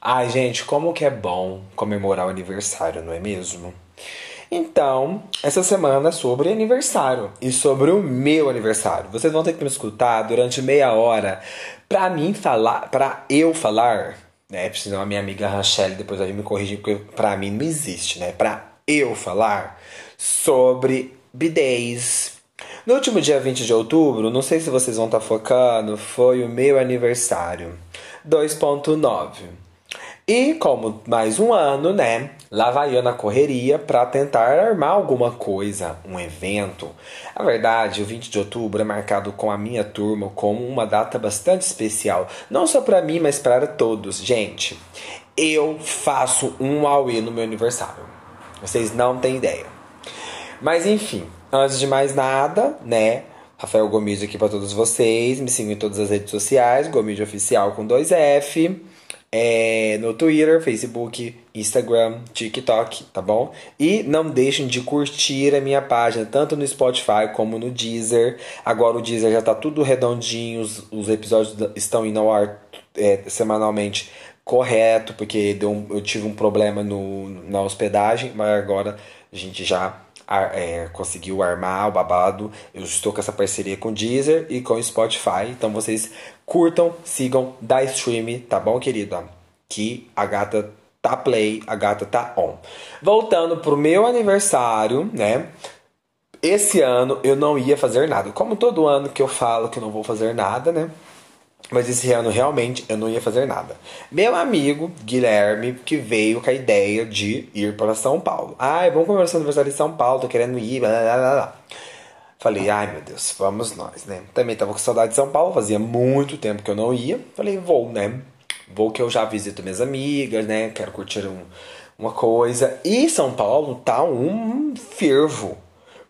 Ai, gente, como que é bom comemorar o aniversário, não é mesmo? Então, essa semana é sobre aniversário e sobre o meu aniversário. Vocês vão ter que me escutar durante meia hora pra mim falar, pra eu falar, né? Senão a minha amiga Rachel depois vai me corrigir, porque pra mim não existe, né? Pra eu falar sobre bidês. No último dia 20 de outubro, não sei se vocês vão estar tá focando, foi o meu aniversário. 2.9. E como mais um ano, né? Lá vai eu na correria para tentar armar alguma coisa, um evento. A verdade, o 20 de outubro é marcado com a minha turma como uma data bastante especial, não só para mim, mas para todos. Gente, eu faço um Aue no meu aniversário. Vocês não têm ideia. Mas enfim, antes de mais nada, né? Rafael Gomide aqui para todos vocês. Me sigam em todas as redes sociais, Gomide Oficial com dois F é, no Twitter, Facebook, Instagram, TikTok, tá bom? E não deixem de curtir a minha página, tanto no Spotify como no Deezer. Agora o Deezer já tá tudo redondinho, os, os episódios estão indo ao ar é, semanalmente correto, porque um, eu tive um problema no, na hospedagem, mas agora a gente já é, conseguiu armar o babado. Eu estou com essa parceria com o Deezer e com o Spotify. Então vocês curtam, sigam, dá stream, tá bom, querido? Que a gata tá play, a gata tá on. Voltando pro meu aniversário, né? Esse ano eu não ia fazer nada. Como todo ano que eu falo que não vou fazer nada, né? Mas esse ano realmente eu não ia fazer nada. Meu amigo Guilherme, que veio com a ideia de ir para São Paulo. Ai, vamos comemorar seu aniversário São Paulo, tô querendo ir, blá blá blá blá. Falei, ai meu Deus, vamos nós, né? Também tava com saudade de São Paulo, fazia muito tempo que eu não ia. Falei, vou, né? Vou que eu já visito minhas amigas, né? Quero curtir um, uma coisa. E São Paulo tá um fervo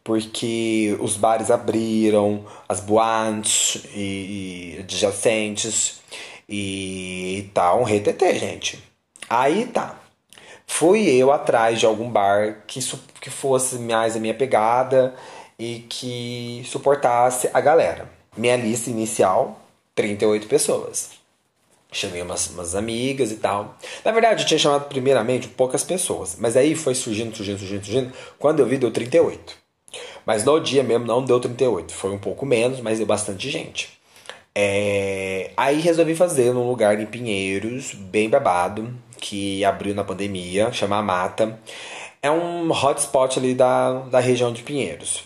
porque os bares abriram, as boates e, e adjacentes e tá um retetê, gente. Aí tá. Fui eu atrás de algum bar que, que fosse mais a minha pegada e que suportasse a galera. Minha lista inicial, 38 pessoas. Chamei umas, umas amigas e tal. Na verdade, eu tinha chamado primeiramente poucas pessoas, mas aí foi surgindo, surgindo, surgindo, surgindo. Quando eu vi, deu 38. Mas no dia mesmo não deu 38, foi um pouco menos, mas deu bastante gente. É... Aí resolvi fazer num lugar em Pinheiros, bem babado, que abriu na pandemia, chama Mata. É um hotspot ali da, da região de Pinheiros.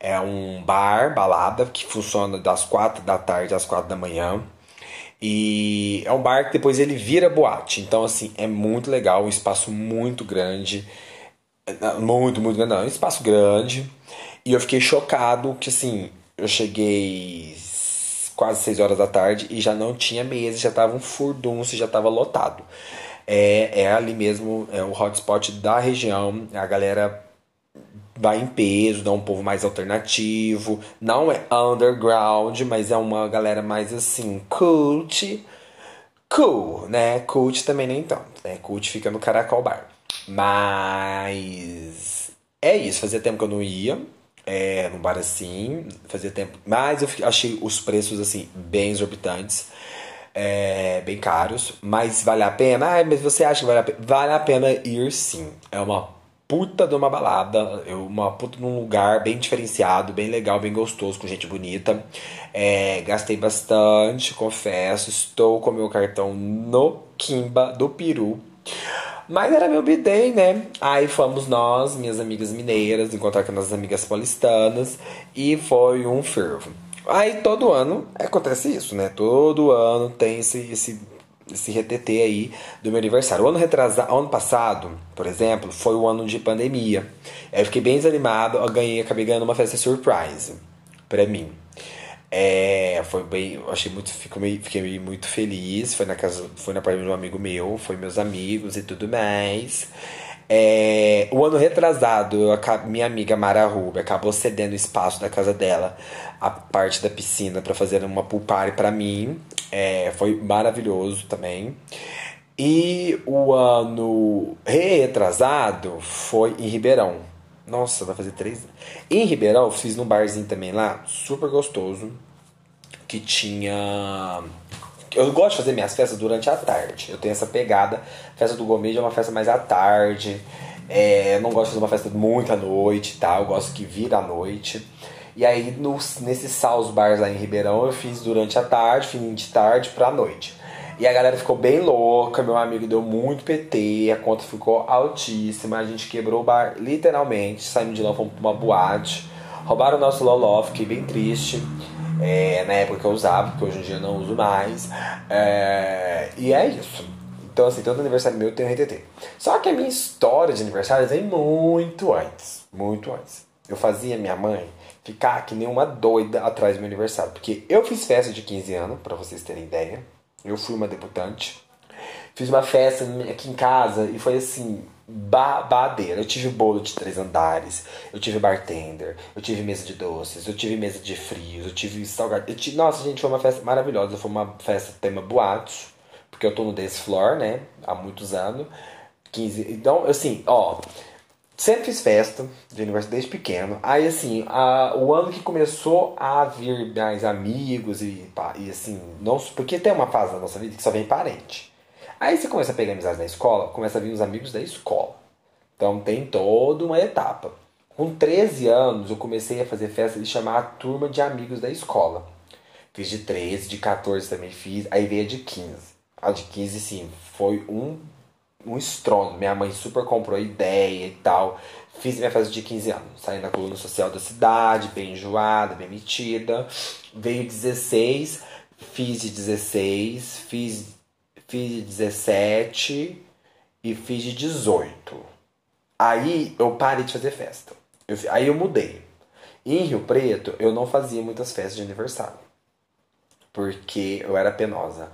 É um bar, balada, que funciona das 4 da tarde às 4 da manhã. E é um bar que depois ele vira boate. Então, assim, é muito legal, um espaço muito grande. Muito, muito grande. Não, é um espaço grande. E eu fiquei chocado que, assim, eu cheguei quase 6 horas da tarde e já não tinha mesa, já tava um furdunço, já tava lotado. É, é ali mesmo, é o hotspot da região, a galera vai em peso, dá um povo mais alternativo, não é underground, mas é uma galera mais assim, cult, cool, né? Cult também nem tanto, né? Cult fica no Caracol Bar. Mas é isso, fazia tempo que eu não ia, é, num bar assim, fazia tempo. Mas eu achei os preços assim bem exorbitantes, é, bem caros. Mas vale a pena? Ah, mas você acha que vale a pena? Vale a pena ir sim. É uma puta de uma balada, uma puta de um lugar bem diferenciado, bem legal, bem gostoso, com gente bonita. É, gastei bastante, confesso. Estou com meu cartão no Kimba do Peru. Mas era meu bidê, né? Aí fomos nós, minhas amigas mineiras, encontrar com as amigas paulistanas e foi um fervo. Aí todo ano acontece isso, né? Todo ano tem esse, esse, esse retetê aí do meu aniversário. O ano retrasado, ano passado, por exemplo, foi o ano de pandemia. Eu fiquei bem desanimado, eu ganhei, acabei ganhando uma festa surprise pra mim. É, foi bem, achei muito, fiquei, fiquei muito feliz. Foi na casa, foi na parte de um amigo meu, foi meus amigos e tudo mais. É, o ano retrasado, eu, minha amiga Mara Rubi acabou cedendo o espaço da casa dela, a parte da piscina, para fazer uma pool party pra mim. É, foi maravilhoso também. E o ano retrasado foi em Ribeirão. Nossa, vai fazer três. Em Ribeirão, fiz num barzinho também lá, super gostoso. Que tinha. Eu gosto de fazer minhas festas durante a tarde. Eu tenho essa pegada. Festa do Gourmet é uma festa mais à tarde. É, eu não gosto de fazer uma festa muito à noite tá? Eu gosto que vira à noite. E aí, no, nesses saus bars lá em Ribeirão, eu fiz durante a tarde, fim de tarde pra noite. E a galera ficou bem louca, meu amigo deu muito PT, a conta ficou altíssima, a gente quebrou o bar literalmente, saímos de lá, fomos pra uma boate, roubaram o nosso Lolof, fiquei bem triste. É, na época que eu usava, porque hoje em dia eu não uso mais. É, e é isso. Então, assim, todo aniversário meu tem um RTT. Só que a minha história de aniversário vem muito antes. Muito antes. Eu fazia minha mãe ficar que nem uma doida atrás do meu aniversário. Porque eu fiz festa de 15 anos, para vocês terem ideia. Eu fui uma debutante. Fiz uma festa aqui em casa e foi assim, babadeira. Eu tive bolo de três andares, eu tive bartender, eu tive mesa de doces, eu tive mesa de frios, eu tive salgado. Eu tive... Nossa, gente, foi uma festa maravilhosa. Foi uma festa tema boatos, porque eu tô no dance floor, né, há muitos anos. 15. Então, assim, ó, Sempre fiz festa de aniversário desde pequeno. Aí, assim, a, o ano que começou a vir mais amigos e, e assim, não, porque tem uma fase da nossa vida que só vem parente. Aí você começa a pegar amizades na escola, começa a vir os amigos da escola. Então tem toda uma etapa. Com 13 anos eu comecei a fazer festa de chamar a turma de amigos da escola. Fiz de 13, de 14 também fiz, aí veio a de 15. A de 15, sim, foi um um estrondo. Minha mãe super comprou ideia e tal. Fiz minha festa de 15 anos. Saí na coluna social da cidade, bem enjoada, bem metida. Veio 16, fiz de 16, fiz, fiz de 17 e fiz de 18. Aí eu parei de fazer festa. Eu, aí eu mudei. em Rio Preto, eu não fazia muitas festas de aniversário. Porque eu era penosa.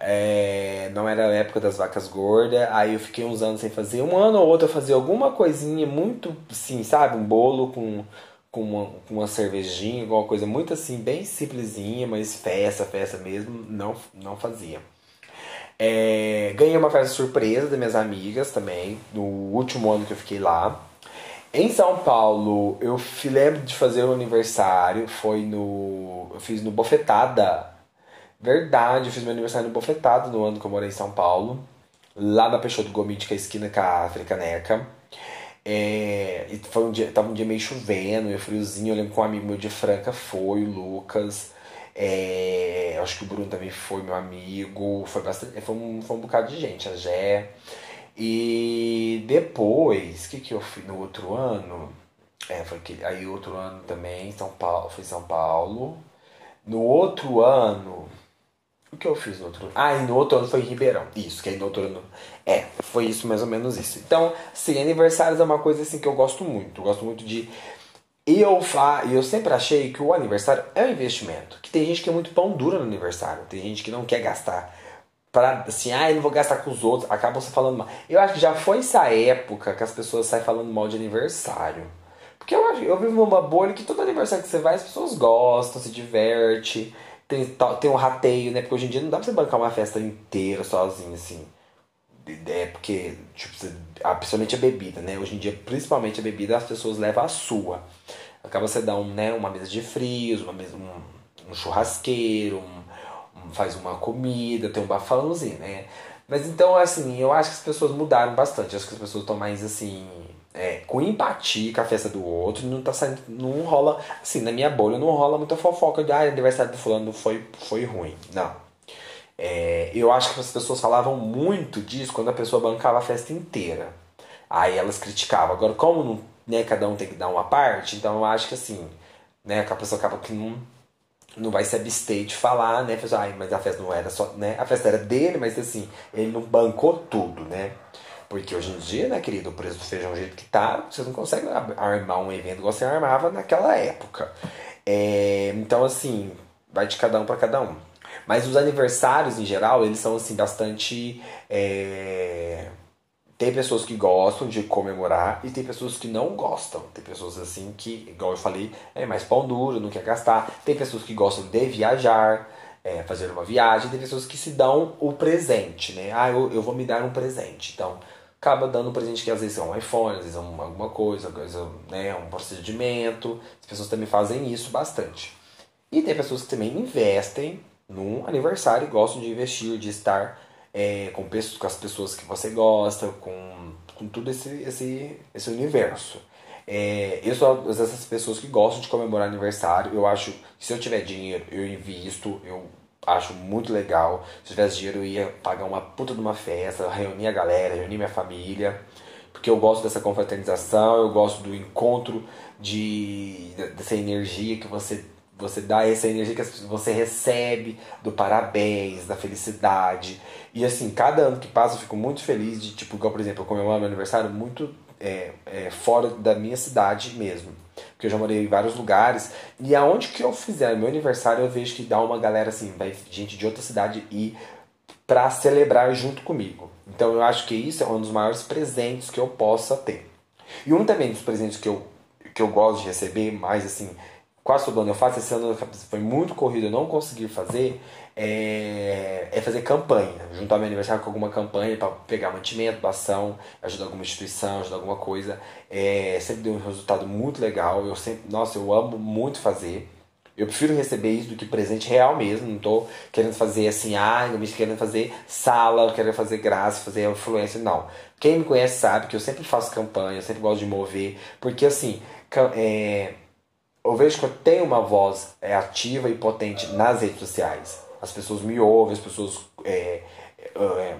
É, não era a época das vacas gordas, aí eu fiquei uns anos sem fazer. Um ano ou outro eu fazia alguma coisinha muito, assim, sabe? Um bolo com, com, uma, com uma cervejinha, alguma coisa muito assim, bem simplesinha, mas festa, festa mesmo, não, não fazia. É, ganhei uma festa surpresa das minhas amigas também, no último ano que eu fiquei lá. Em São Paulo, eu lembro de fazer o um aniversário, foi no. Eu fiz no Bofetada Verdade, eu fiz meu aniversário Bofetado no ano que eu morei em São Paulo. Lá na Peixoto Gomide, que é a esquina com a Africaneca. É, e foi um dia, tava um dia meio chovendo, meio friozinho. Eu lembro que um amigo meu de Franca foi, o Lucas. É, acho que o Bruno também foi meu amigo. Foi bastante. Foi um, foi um bocado de gente, a Gé. E depois, o que, que eu fiz no outro ano? É, foi que, aí outro ano também, São Paulo, foi São Paulo. No outro ano, o que eu fiz no outro ano? Ah, e no outro ano foi em Ribeirão. Isso, que aí no outro ano. É, foi isso, mais ou menos isso. Então, sim, aniversários é uma coisa assim que eu gosto muito. Eu gosto muito de. E eu, fa... eu sempre achei que o aniversário é um investimento. Que tem gente que é muito pão duro no aniversário. Tem gente que não quer gastar. Pra, assim, ah, eu não vou gastar com os outros. Acabam se falando mal. Eu acho que já foi essa época que as pessoas saem falando mal de aniversário. Porque eu, eu vivo numa bolha que todo aniversário que você vai, as pessoas gostam, se diverte tem, tem um rateio, né? Porque hoje em dia não dá pra você bancar uma festa inteira sozinho, assim. É porque, tipo, você, principalmente a bebida, né? Hoje em dia, principalmente a bebida, as pessoas levam a sua. Acaba você dar um, né, uma mesa de frios, uma mesa, um, um churrasqueiro, um, um, faz uma comida, tem um bafãozinho, né? Mas então, assim, eu acho que as pessoas mudaram bastante. Acho que as pessoas estão mais, assim, é, com empatia com a festa do outro, não tá saindo, não rola, assim, na minha bolha não rola muita fofoca de, ah, o aniversário do fulano foi, foi ruim. Não. É, eu acho que as pessoas falavam muito disso quando a pessoa bancava a festa inteira. Aí elas criticavam. Agora, como não, né, cada um tem que dar uma parte, então eu acho que assim, né, a pessoa acaba que não, não vai se abster de falar, né? Ai, mas a festa não era só, né? A festa era dele, mas assim, ele não bancou tudo, né? Porque hoje em dia, né, querido, o preço do feijão jeito que tá, você não consegue armar um evento igual você armava naquela época. É, então, assim, vai de cada um para cada um. Mas os aniversários, em geral, eles são assim bastante. É... Tem pessoas que gostam de comemorar e tem pessoas que não gostam. Tem pessoas assim que, igual eu falei, é mais pão duro, não quer gastar. Tem pessoas que gostam de viajar, é, fazer uma viagem. Tem pessoas que se dão o presente, né? Ah, eu, eu vou me dar um presente. Então, acaba dando um presente que às vezes é um iPhone, às vezes é alguma coisa, coisa né, um procedimento. As pessoas também fazem isso bastante. E tem pessoas que também investem num aniversário e gostam de investir, de estar é, com, pessoas, com as pessoas que você gosta, com, com tudo esse, esse, esse universo. É, eu sou dessas pessoas que gostam de comemorar aniversário. Eu acho que se eu tiver dinheiro, eu invisto, eu acho muito legal. Se tivesse dinheiro, eu ia pagar uma puta de uma festa, reunir a galera, reunir minha família. Porque eu gosto dessa confraternização, eu gosto do encontro, de, dessa energia que você você dá essa energia que você recebe do parabéns, da felicidade. E assim, cada ano que passa eu fico muito feliz de, tipo, igual, por exemplo, eu comemoro meu aniversário muito é, é, fora da minha cidade mesmo. Porque eu já morei em vários lugares. E aonde que eu fizer meu aniversário, eu vejo que dá uma galera assim, vai gente de outra cidade ir para celebrar junto comigo. Então eu acho que isso é um dos maiores presentes que eu possa ter. E um também dos presentes que eu, que eu gosto de receber, mais assim, quase todo ano eu faço, esse ano foi muito corrido, eu não consegui fazer, é, é fazer campanha, juntar meu aniversário com alguma campanha para pegar mantimento, doação, ajudar alguma instituição, ajudar alguma coisa. É, sempre deu um resultado muito legal, eu sempre, nossa, eu amo muito fazer. Eu prefiro receber isso do que presente real mesmo. Não tô querendo fazer assim, ah, não me querendo fazer sala, querendo fazer graça, fazer influência, não. Quem me conhece sabe que eu sempre faço campanha, eu sempre gosto de mover, porque assim, é, eu vejo que eu tenho uma voz é, ativa e potente nas redes sociais. As pessoas me ouvem, as pessoas é, é, é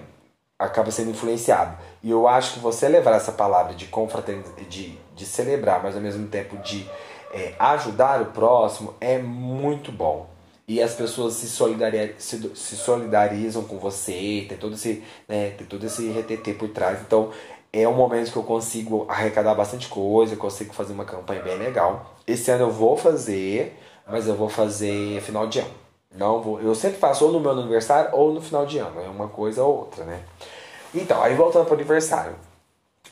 acabam sendo influenciadas. E eu acho que você levar essa palavra de confraternidade, de, de celebrar, mas ao mesmo tempo de é, ajudar o próximo, é muito bom. E as pessoas se, solidarizam, se, se solidarizam com você, tem todo esse, né, tem todo esse RTT por trás. Então é um momento que eu consigo arrecadar bastante coisa, consigo fazer uma campanha bem legal. Esse ano eu vou fazer, mas eu vou fazer final de ano. Não vou, eu sempre faço ou no meu aniversário ou no final de ano, é uma coisa ou outra, né? Então, aí voltando pro aniversário.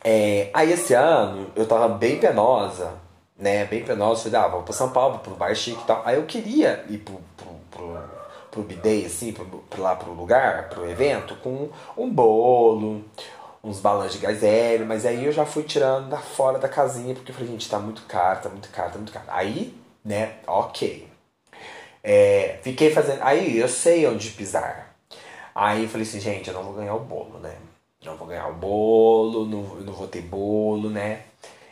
É, aí esse ano eu tava bem penosa, né? Bem penosa, falei, ah, vou pra São Paulo, pro bar chique e tal. Aí eu queria ir pro, pro, pro, pro bidei, assim, pro, lá pro lugar, pro evento, com um bolo, uns balões de gás hélio, mas aí eu já fui tirando da fora da casinha, porque eu falei, gente, tá muito caro, tá muito caro, tá muito caro. Aí, né, ok. É, fiquei fazendo. Aí eu sei onde pisar. Aí eu falei assim, gente, eu não vou ganhar o bolo, né? Não vou ganhar o bolo, não, não vou ter bolo, né?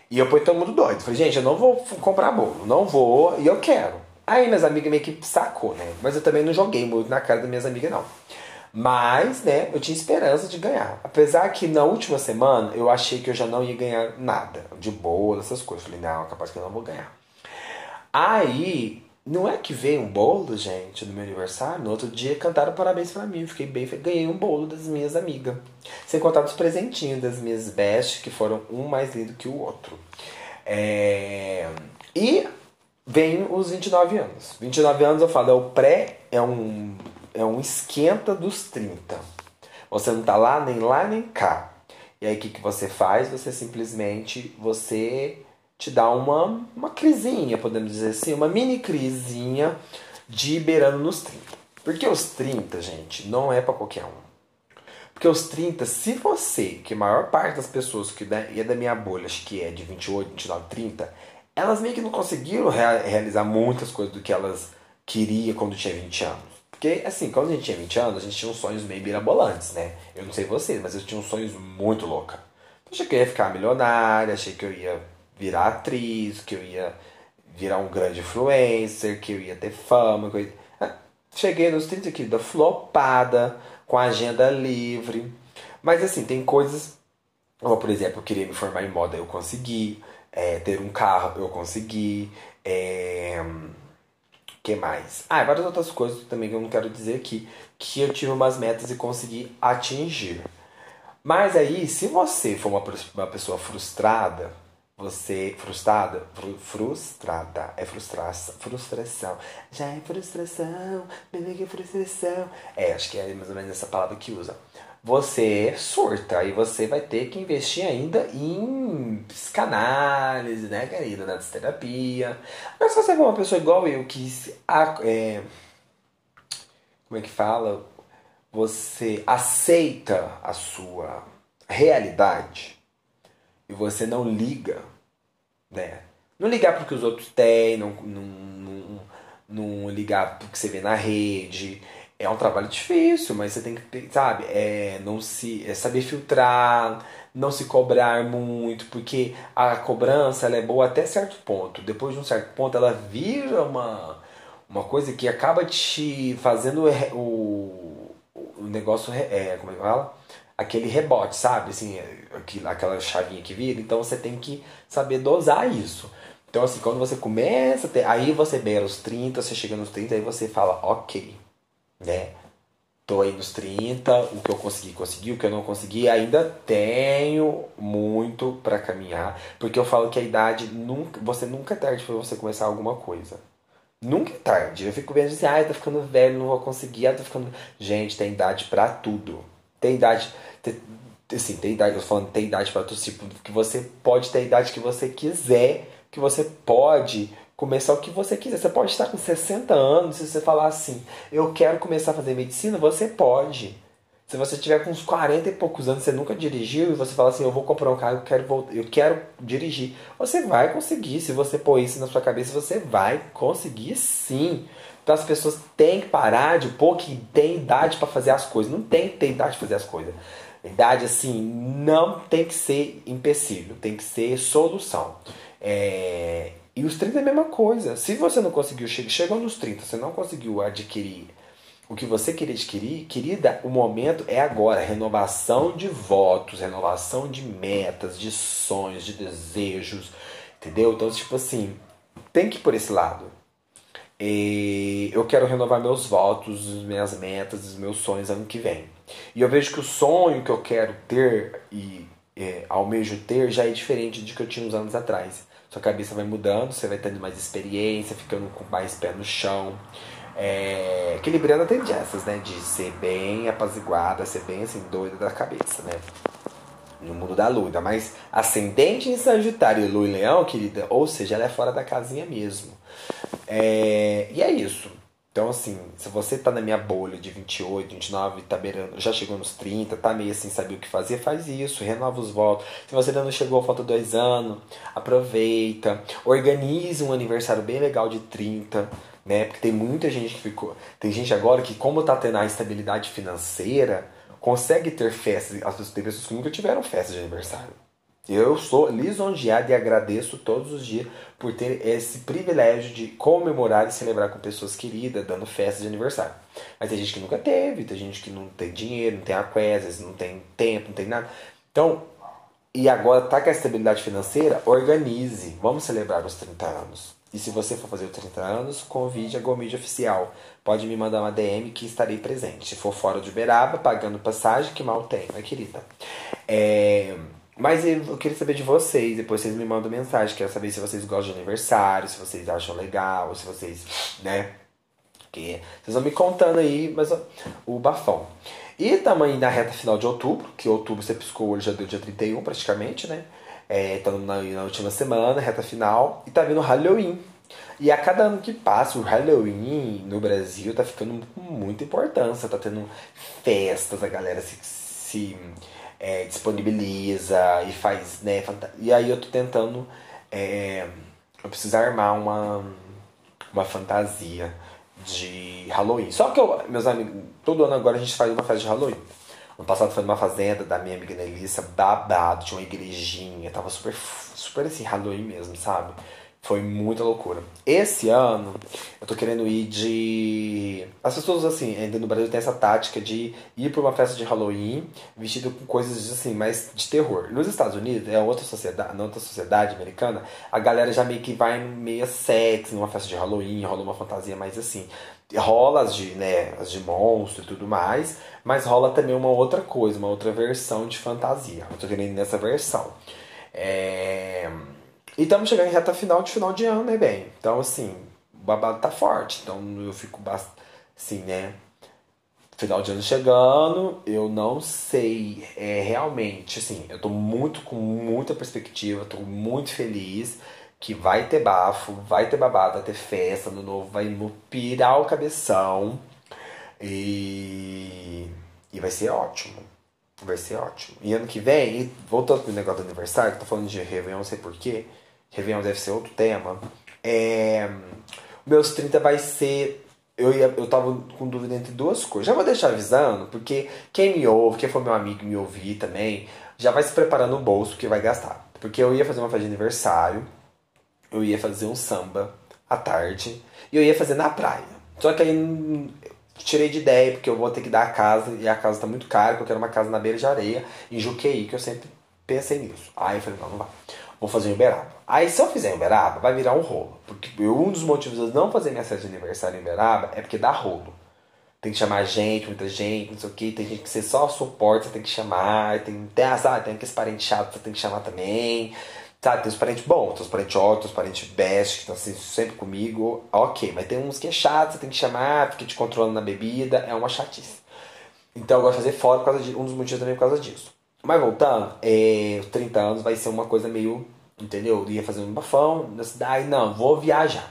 E eu fui todo mundo doido. Falei, gente, eu não vou comprar bolo, não vou, e eu quero. Aí minhas amigas meio que sacou, né? Mas eu também não joguei muito na cara das minhas amigas, não. Mas, né, eu tinha esperança de ganhar. Apesar que na última semana eu achei que eu já não ia ganhar nada, de boa, essas coisas. Falei, não, capaz que eu não vou ganhar. Aí, não é que veio um bolo, gente, no meu aniversário. No outro dia cantaram parabéns pra mim. Fiquei bem Ganhei um bolo das minhas amigas. Sem contar dos presentinhos das minhas best, que foram um mais lindo que o outro. É... E vem os 29 anos. 29 anos eu falo, é o pré, é um é um esquenta dos 30. Você não tá lá, nem lá, nem cá. E aí o que, que você faz? Você simplesmente você te dá uma, uma crisinha, podemos dizer assim, uma mini crisinha de beirando nos 30. Porque os 30, gente, não é para qualquer um. Porque os 30, se você, que a maior parte das pessoas que é da minha bolha, acho que é de 28, 29, 30, elas meio que não conseguiram realizar muitas coisas do que elas queriam quando tinha 20 anos. Porque, assim, quando a gente tinha 20 anos, a gente tinha uns sonhos meio mirabolantes, né? Eu não sei vocês, mas eu tinha uns sonhos muito loucos. Achei que eu ia ficar milionária, achei que eu ia virar atriz, que eu ia virar um grande influencer, que eu ia ter fama, coisa. Ah, cheguei nos 30 aqui da flopada, com a agenda livre. Mas assim, tem coisas. Como, por exemplo, eu queria me formar em moda, eu consegui. É, ter um carro, eu consegui. É que mais? Ah, várias outras coisas também que eu não quero dizer aqui, que eu tive umas metas e consegui atingir. Mas aí, se você for uma, uma pessoa frustrada, você frustrada, frustrada, é frustração, frustração, já é frustração, bebê que é frustração. É, acho que é mais ou menos essa palavra que usa. Você surta e você vai ter que investir ainda em psicanálise, né, querida, na terapia. Mas se você for uma pessoa igual eu, que é, como é que fala? Você aceita a sua realidade e você não liga, né? Não ligar porque os outros têm, não, não, não, não ligar porque você vê na rede. É um trabalho difícil, mas você tem que, sabe, é, não se, é saber filtrar, não se cobrar muito, porque a cobrança ela é boa até certo ponto. Depois de um certo ponto, ela vira uma, uma coisa que acaba te fazendo o, o negócio, é, como é que fala? aquele rebote, sabe? Assim, aquela chavinha que vira. Então você tem que saber dosar isso. Então, assim, quando você começa ter. Aí você beira os 30, você chega nos 30, aí você fala, ok, né? Tô aí nos 30, o que eu consegui, consegui, o que eu não consegui, ainda tenho muito para caminhar. Porque eu falo que a idade nunca. Você nunca é tarde para você começar alguma coisa. Nunca é tarde. Eu fico vendo assim, ah, tô ficando velho, não vou conseguir, ah, ficando. Gente, tem idade para tudo tem idade. Tem, assim, tem idade, eu tô falando tem idade para todo tipo, que você pode ter a idade que você quiser, que você pode começar o que você quiser. Você pode estar com 60 anos, se você falar assim, eu quero começar a fazer medicina, você pode. Se você tiver com uns 40 e poucos anos, você nunca dirigiu e você fala assim, eu vou comprar um carro, eu quero eu quero dirigir. Você vai conseguir, se você pôr isso na sua cabeça, você vai conseguir sim. Então as pessoas têm que parar de pôr que tem idade para fazer as coisas. Não tem que ter idade para fazer as coisas. Idade, assim, não tem que ser empecilho, tem que ser solução. É... E os 30 é a mesma coisa. Se você não conseguiu, chegou nos 30, você não conseguiu adquirir o que você queria adquirir, querida, o momento é agora. Renovação de votos, renovação de metas, de sonhos, de desejos, entendeu? Então, tipo assim, tem que ir por esse lado. E eu quero renovar meus votos, minhas metas, meus sonhos ano que vem. E eu vejo que o sonho que eu quero ter e é, almejo ter já é diferente de que eu tinha uns anos atrás. Sua cabeça vai mudando, você vai tendo mais experiência, ficando com mais pé no chão. É, equilibrando até dessas, né? De ser bem apaziguada, ser bem assim, doida da cabeça, né? No mundo da lua. Mas ascendente em Sagitário e Lua em Leão, querida, ou seja, ela é fora da casinha mesmo. É, e é isso. Então, assim, se você tá na minha bolha de 28, 29, tá beirando, já chegou nos 30, tá meio assim, saber o que fazer, faz isso, renova os votos. Se você ainda não chegou, falta dois anos, aproveita. Organize um aniversário bem legal de 30, né? Porque tem muita gente que ficou. Tem gente agora que, como tá tendo a estabilidade financeira, consegue ter festas. As pessoas, tem pessoas que nunca tiveram festa de aniversário. Eu sou lisonjeado e agradeço todos os dias por ter esse privilégio de comemorar e celebrar com pessoas queridas, dando festas de aniversário. Mas tem gente que nunca teve, tem gente que não tem dinheiro, não tem aquésias, não tem tempo, não tem nada. Então, e agora tá com a estabilidade financeira, organize. Vamos celebrar os 30 anos. E se você for fazer os 30 anos, convide a Gomídia Oficial. Pode me mandar uma DM que estarei presente. Se for fora de Uberaba, pagando passagem, que mal tem, né, querida? É... Mas eu queria saber de vocês, depois vocês me mandam mensagem, quero saber se vocês gostam de aniversário, se vocês acham legal, se vocês, né? Que vocês vão me contando aí, mas o bafão. E também na reta final de outubro, que outubro você piscou hoje, já deu dia 31 praticamente, né? É, tá na, na última semana, reta final, e tá vindo Halloween. E a cada ano que passa, o Halloween no Brasil tá ficando com muita importância, tá tendo festas, a galera se, se é, disponibiliza e faz, né? E aí eu tô tentando. É, eu preciso armar uma, uma fantasia de Halloween. Só que eu, meus amigos, todo ano agora a gente faz uma festa de Halloween. Ano passado foi numa fazenda da minha amiga Nelissa, babado, tinha uma igrejinha, tava super, super assim, Halloween mesmo, sabe? Foi muita loucura. Esse ano, eu tô querendo ir de. As pessoas, assim, ainda no Brasil tem essa tática de ir pra uma festa de Halloween vestido com coisas, assim, mais de terror. Nos Estados Unidos, é outra sociedade, na outra sociedade americana, a galera já meio que vai meio sexy numa festa de Halloween, rola uma fantasia mais assim. Rola as de, né, as de monstro e tudo mais, mas rola também uma outra coisa, uma outra versão de fantasia. Eu tô querendo ir nessa versão. É E estamos chegando em reta final de final de ano, né, bem? Então, assim, o babado tá forte. Então eu fico assim, né? Final de ano chegando, eu não sei é, realmente, assim, eu tô muito com muita perspectiva, tô muito feliz que vai ter bafo, vai ter babado, vai ter festa no novo, vai pirar o cabeção e, e vai ser ótimo. Vai ser ótimo. E ano que vem, voltando pro negócio do aniversário, tô falando de Réveillon, não sei porquê, Réveillon deve ser outro tema. É, meus 30 vai ser. Eu, ia, eu tava com dúvida entre duas coisas. Já vou deixar avisando, porque quem me ouve, quem for meu amigo me ouvir também, já vai se preparando no bolso que vai gastar. Porque eu ia fazer uma festa de aniversário, eu ia fazer um samba à tarde, e eu ia fazer na praia. Só que aí tirei de ideia, porque eu vou ter que dar a casa, e a casa tá muito cara, porque eu quero uma casa na beira de areia, em Juqueí, que eu sempre pensei nisso. Aí eu falei, não, não vai vou fazer em Uberaba. Aí se eu fizer em Uberaba, vai virar um rolo. Porque um dos motivos de eu não fazer minha festa de aniversário em Uberaba é porque dá rolo. Tem que chamar gente, muita gente, não sei o que, tem gente que ser só suporte, você tem que chamar, tem, tem, ah, sabe, tem aqueles parentes chatos, você tem que chamar também. Sabe, tem os parentes bons, tem os parentes ótimos, os parentes best, que estão assim, sempre comigo, ok. Mas tem uns que é chato, você tem que chamar, fica te controlando na bebida, é uma chatice. Então eu gosto de fazer fora por causa de um dos motivos também é por causa disso. Mas voltando, é, os 30 anos vai ser uma coisa meio entendeu? Eu ia fazer um bafão na cidade, não, vou viajar.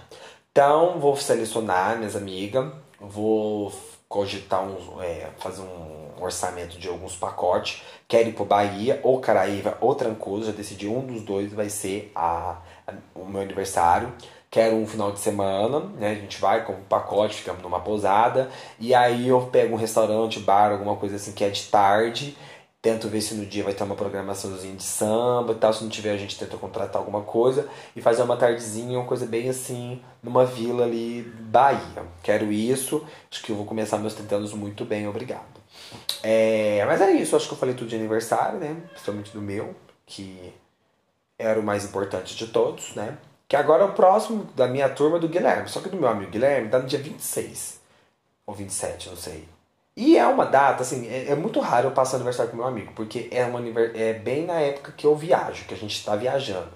Então, vou selecionar minhas amigas, vou cogitar um, é, fazer um orçamento de alguns pacotes. Quero ir para Bahia, ou Caraíva, ou Trancoso, já decidi um dos dois vai ser a, a, o meu aniversário. Quero um final de semana, né? A gente vai com um pacote, ficamos numa pousada. E aí eu pego um restaurante, bar, alguma coisa assim que é de tarde Tento ver se no dia vai ter uma programaçãozinha de samba e tal. Se não tiver, a gente tenta contratar alguma coisa e fazer uma tardezinha, uma coisa bem assim, numa vila ali, Bahia. Quero isso. Acho que eu vou começar meus 30 anos muito bem, obrigado. É, mas é isso, acho que eu falei tudo de aniversário, né? Principalmente do meu, que era o mais importante de todos, né? Que agora é o próximo da minha turma do Guilherme. Só que do meu amigo Guilherme tá no dia 26. Ou 27, não sei. E é uma data, assim, é, é, muito raro eu passar aniversário com meu amigo, porque é, uma, é bem na época que eu viajo, que a gente está viajando.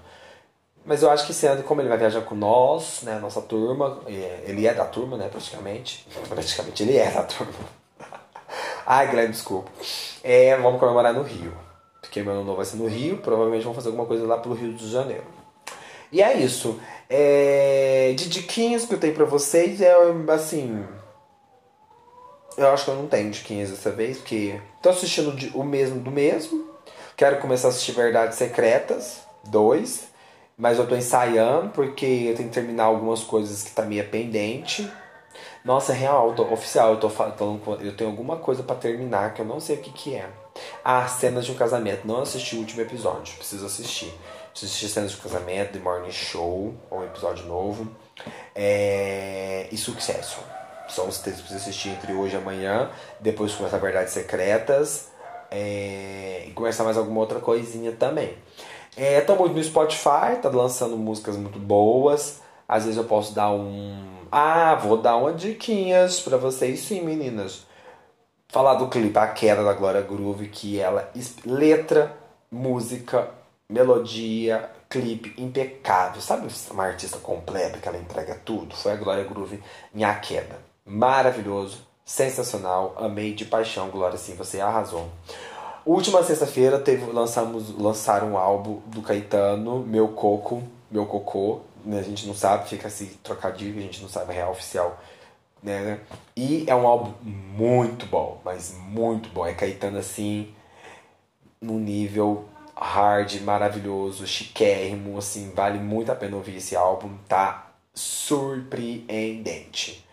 Mas eu acho que ano, como ele vai viajar com nós, né, nossa turma, é, ele é da turma, né, praticamente. Praticamente ele é da turma. Ai, Guilherme, desculpa. É, vamos comemorar no Rio. Porque meu ano novo vai ser no Rio, provavelmente vamos fazer alguma coisa lá pelo Rio de Janeiro. E é isso. É, de diquinhas que eu tenho pra vocês é assim eu acho que eu não tenho de 15 dessa vez, porque tô assistindo o mesmo do mesmo. Quero começar a assistir Verdades Secretas 2, mas eu tô ensaiando porque eu tenho que terminar algumas coisas que tá meio pendente. Nossa, é real, tô, oficial, eu tô falando, eu tenho alguma coisa para terminar que eu não sei o que que é. Ah, cenas de um casamento. Não assisti o último episódio, preciso assistir. Preciso assistir cenas de um casamento, The Morning Show, um episódio novo. É... E Succession. São os textos precisa assistir entre hoje e amanhã. Depois começa Verdades Secretas. É, e começar mais alguma outra coisinha também. É, tô muito no Spotify, tá lançando músicas muito boas. Às vezes eu posso dar um. Ah, vou dar uma diquinhas pra vocês sim, meninas. Falar do clipe A Queda da Glória Groove, que ela. Letra, música, melodia, clipe impecável. Sabe uma artista completa que ela entrega tudo? Foi a Glória Groove em A Queda maravilhoso, sensacional, amei de paixão, Glória, sim, você arrasou. Última sexta-feira teve lançamos lançaram um álbum do Caetano, Meu Coco, Meu Cocô, né? a gente não sabe, fica assim trocadilho, a gente não sabe a real oficial, né? E é um álbum muito bom, mas muito bom. É Caetano assim, num nível hard, maravilhoso, chiquérrimo, assim, vale muito a pena ouvir esse álbum, tá surpreendente.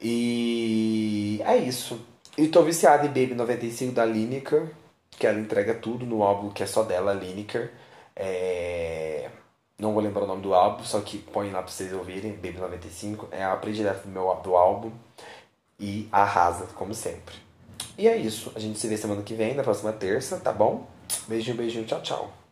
E é isso. E tô viciado em Baby 95 da Lineker, que ela entrega tudo no álbum que é só dela, Lineker. É... Não vou lembrar o nome do álbum, só que põe lá pra vocês ouvirem, Baby 95. É a predileta do meu do álbum. E arrasa, como sempre. E é isso. A gente se vê semana que vem, na próxima terça, tá bom? Beijinho, beijinho, tchau, tchau.